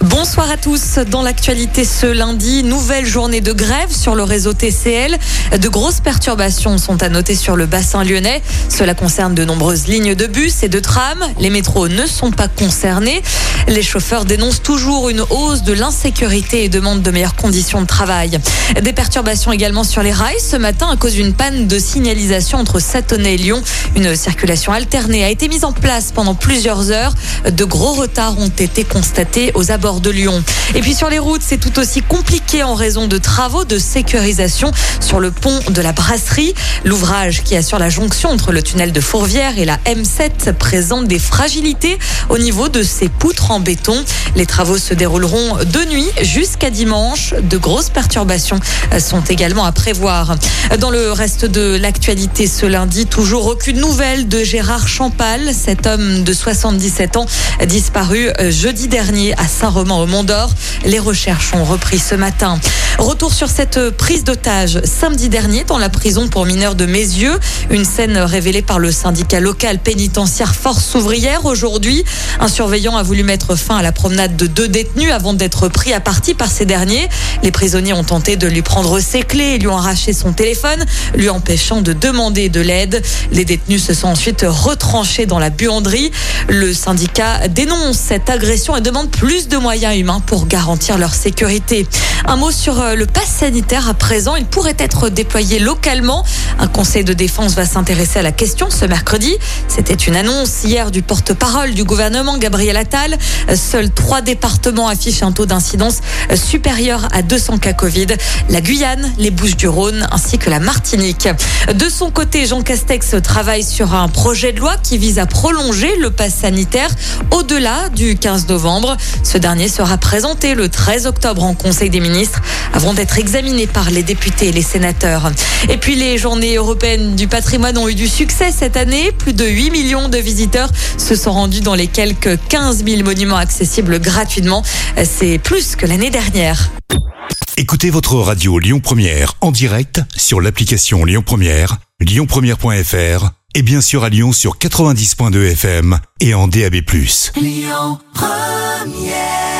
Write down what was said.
Bonsoir à tous. Dans l'actualité ce lundi, nouvelle journée de grève sur le réseau TCL. De grosses perturbations sont à noter sur le bassin lyonnais. Cela concerne de nombreuses lignes de bus et de trams. Les métros ne sont pas concernés. Les chauffeurs dénoncent toujours une hausse de l'insécurité et demandent de meilleures conditions de travail. Des perturbations également sur les rails ce matin à cause d'une panne de signalisation entre Satonnet et Lyon. Une circulation alternée a été mise en place pendant plusieurs heures. De gros retards ont été constatés aux abords de Lyon. Et puis sur les routes, c'est tout aussi compliqué en raison de travaux de sécurisation sur le pont de la Brasserie. L'ouvrage qui assure la jonction entre le tunnel de Fourvière et la M7 présente des fragilités au niveau de ses poutres en béton. Les travaux se dérouleront de nuit jusqu'à dimanche. De grosses perturbations sont également à prévoir. Dans le reste de l'actualité ce lundi, toujours aucune nouvelle de Gérard Champal, cet homme de 77 ans disparu jeudi dernier à saint au Mont d'Or. Les recherches ont repris ce matin. Retour sur cette prise d'otage samedi dernier dans la prison pour mineurs de Mézieux. Une scène révélée par le syndicat local pénitentiaire Force ouvrière aujourd'hui. Un surveillant a voulu mettre fin à la promenade de deux détenus avant d'être pris à partie par ces derniers. Les prisonniers ont tenté de lui prendre ses clés et lui ont arraché son téléphone, lui empêchant de demander de l'aide. Les détenus se sont ensuite retranchés dans la buanderie. Le syndicat dénonce cette agression et demande plus de moyens humains pour garantir leur sécurité. Un mot sur euh, le pass sanitaire à présent. Il pourrait être déployé localement. Un conseil de défense va s'intéresser à la question ce mercredi. C'était une annonce hier du porte-parole du gouvernement, Gabriel Attal. Seuls trois départements affichent un taux d'incidence supérieur à 200 cas Covid. La Guyane, les Bouches-du-Rhône ainsi que la Martinique. De son côté, Jean Castex travaille sur un projet de loi qui vise à prolonger le pass sanitaire au-delà du 15 novembre. Ce dernier sera présenté le 13 octobre en Conseil des ministres avant d'être examiné par les députés et les sénateurs. Et puis les journées européennes du patrimoine ont eu du succès cette année. Plus de 8 millions de visiteurs se sont rendus dans les quelques 15 000 monuments accessibles gratuitement. C'est plus que l'année dernière. Écoutez votre radio Lyon Première en direct sur l'application Lyon Première, lyonpremière.fr et bien sûr à Lyon sur 90.2 FM et en DAB+. Lyon Première